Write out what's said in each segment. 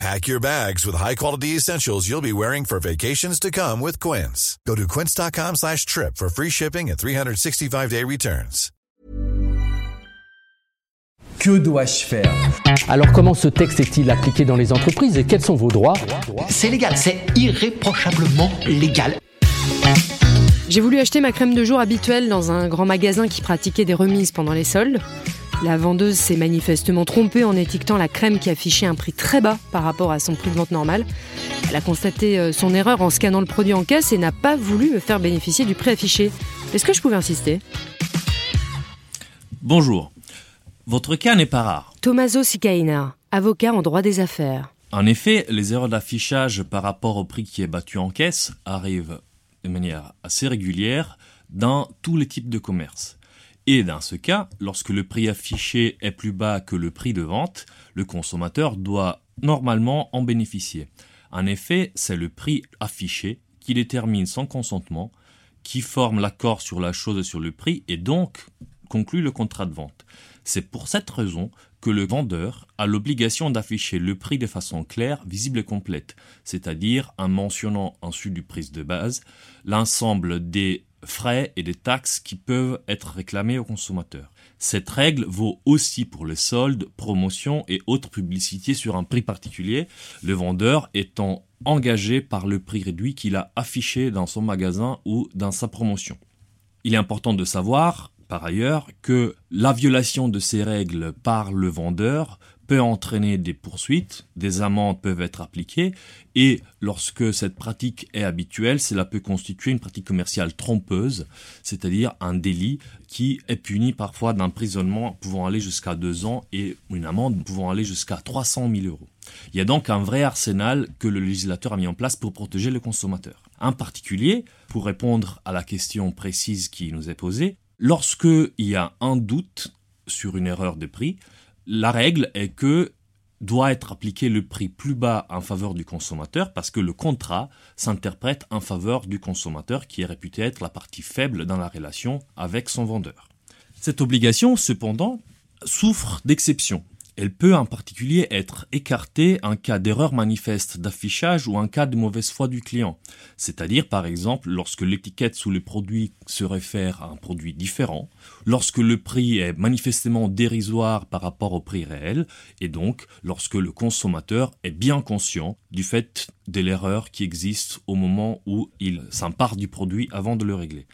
Pack your bags with high-quality essentials you'll be wearing for vacations to come with Quince. Go to quince.com slash trip for free shipping and 365-day returns. Que dois-je faire? Alors comment ce texte est-il appliqué dans les entreprises et quels sont vos droits? C'est légal, c'est irréprochablement légal. J'ai voulu acheter ma crème de jour habituelle dans un grand magasin qui pratiquait des remises pendant les soldes. La vendeuse s'est manifestement trompée en étiquetant la crème qui affichait un prix très bas par rapport à son prix de vente normal. Elle a constaté euh, son erreur en scannant le produit en caisse et n'a pas voulu me faire bénéficier du prix affiché. Est-ce que je pouvais insister? Bonjour. Votre cas n'est pas rare. Tommaso Sicaina, avocat en droit des affaires. En effet, les erreurs d'affichage par rapport au prix qui est battu en caisse arrivent de manière assez régulière dans tous les types de commerce. Et dans ce cas, lorsque le prix affiché est plus bas que le prix de vente, le consommateur doit normalement en bénéficier. En effet, c'est le prix affiché qui détermine son consentement, qui forme l'accord sur la chose et sur le prix et donc conclut le contrat de vente. C'est pour cette raison que le vendeur a l'obligation d'afficher le prix de façon claire, visible et complète, c'est-à-dire en mentionnant ensuite du prix de base l'ensemble des frais et des taxes qui peuvent être réclamés aux consommateurs. Cette règle vaut aussi pour les soldes, promotions et autres publicités sur un prix particulier, le vendeur étant engagé par le prix réduit qu'il a affiché dans son magasin ou dans sa promotion. Il est important de savoir, par ailleurs, que la violation de ces règles par le vendeur peut entraîner des poursuites, des amendes peuvent être appliquées, et lorsque cette pratique est habituelle, cela peut constituer une pratique commerciale trompeuse, c'est-à-dire un délit qui est puni parfois d'emprisonnement pouvant aller jusqu'à deux ans et une amende pouvant aller jusqu'à 300 000 euros. Il y a donc un vrai arsenal que le législateur a mis en place pour protéger le consommateur. En particulier, pour répondre à la question précise qui nous est posée, lorsque il y a un doute sur une erreur de prix, la règle est que doit être appliqué le prix plus bas en faveur du consommateur parce que le contrat s'interprète en faveur du consommateur qui est réputé être la partie faible dans la relation avec son vendeur. Cette obligation, cependant, souffre d'exceptions. Elle peut en particulier être écartée en cas d'erreur manifeste d'affichage ou en cas de mauvaise foi du client. C'est-à-dire, par exemple, lorsque l'étiquette sous le produit se réfère à un produit différent, lorsque le prix est manifestement dérisoire par rapport au prix réel, et donc lorsque le consommateur est bien conscient du fait de l'erreur qui existe au moment où il s'empare du produit avant de le régler.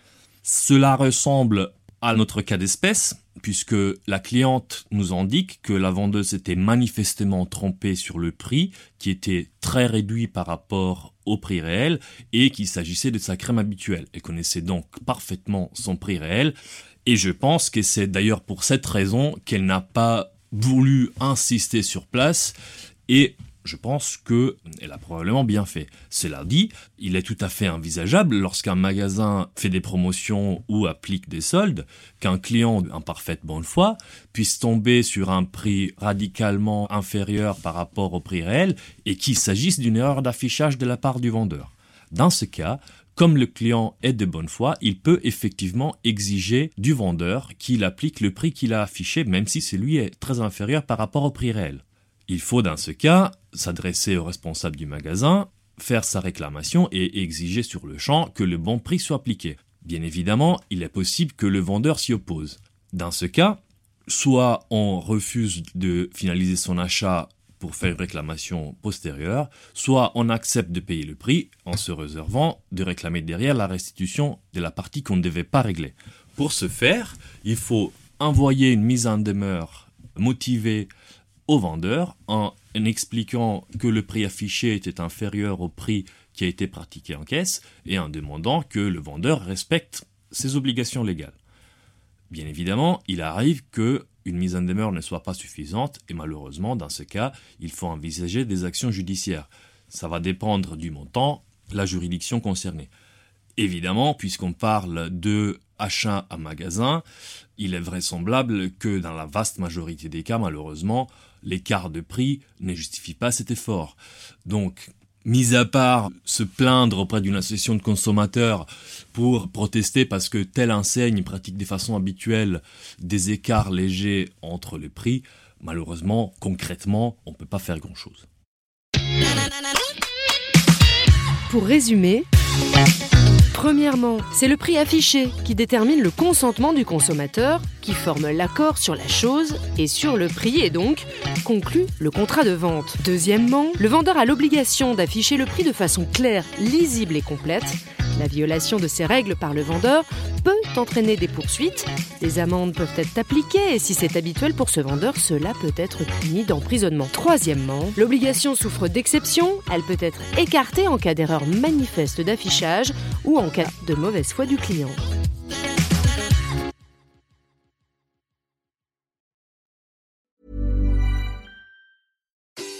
Cela ressemble à notre cas d'espèce, puisque la cliente nous indique que la vendeuse était manifestement trompée sur le prix, qui était très réduit par rapport au prix réel, et qu'il s'agissait de sa crème habituelle. Elle connaissait donc parfaitement son prix réel, et je pense que c'est d'ailleurs pour cette raison qu'elle n'a pas voulu insister sur place, je pense qu'elle a probablement bien fait. Cela dit, il est tout à fait envisageable lorsqu'un magasin fait des promotions ou applique des soldes, qu'un client en parfaite bonne foi puisse tomber sur un prix radicalement inférieur par rapport au prix réel et qu'il s'agisse d'une erreur d'affichage de la part du vendeur. Dans ce cas, comme le client est de bonne foi, il peut effectivement exiger du vendeur qu'il applique le prix qu'il a affiché, même si celui est très inférieur par rapport au prix réel. Il faut dans ce cas s'adresser au responsable du magasin, faire sa réclamation et exiger sur le champ que le bon prix soit appliqué. Bien évidemment, il est possible que le vendeur s'y oppose. Dans ce cas, soit on refuse de finaliser son achat pour faire une réclamation postérieure, soit on accepte de payer le prix en se réservant de réclamer derrière la restitution de la partie qu'on ne devait pas régler. Pour ce faire, il faut envoyer une mise en demeure motivée au vendeur en expliquant que le prix affiché était inférieur au prix qui a été pratiqué en caisse et en demandant que le vendeur respecte ses obligations légales. Bien évidemment, il arrive que une mise en demeure ne soit pas suffisante et malheureusement, dans ce cas, il faut envisager des actions judiciaires. Ça va dépendre du montant, la juridiction concernée. Évidemment, puisqu'on parle de achat à magasin, il est vraisemblable que dans la vaste majorité des cas, malheureusement, l'écart de prix ne justifie pas cet effort. Donc, mis à part se plaindre auprès d'une association de consommateurs pour protester parce que telle enseigne pratique de façon habituelle des écarts légers entre les prix, malheureusement, concrètement, on ne peut pas faire grand-chose. Pour résumer, Premièrement, c'est le prix affiché qui détermine le consentement du consommateur, qui forme l'accord sur la chose et sur le prix et donc conclut le contrat de vente. Deuxièmement, le vendeur a l'obligation d'afficher le prix de façon claire, lisible et complète. La violation de ces règles par le vendeur peut entraîner des poursuites. Des amendes peuvent être appliquées et si c'est habituel pour ce vendeur, cela peut être puni d'emprisonnement. Troisièmement, l'obligation souffre d'exception. Elle peut être écartée en cas d'erreur manifeste d'affichage ou en cas de mauvaise foi du client.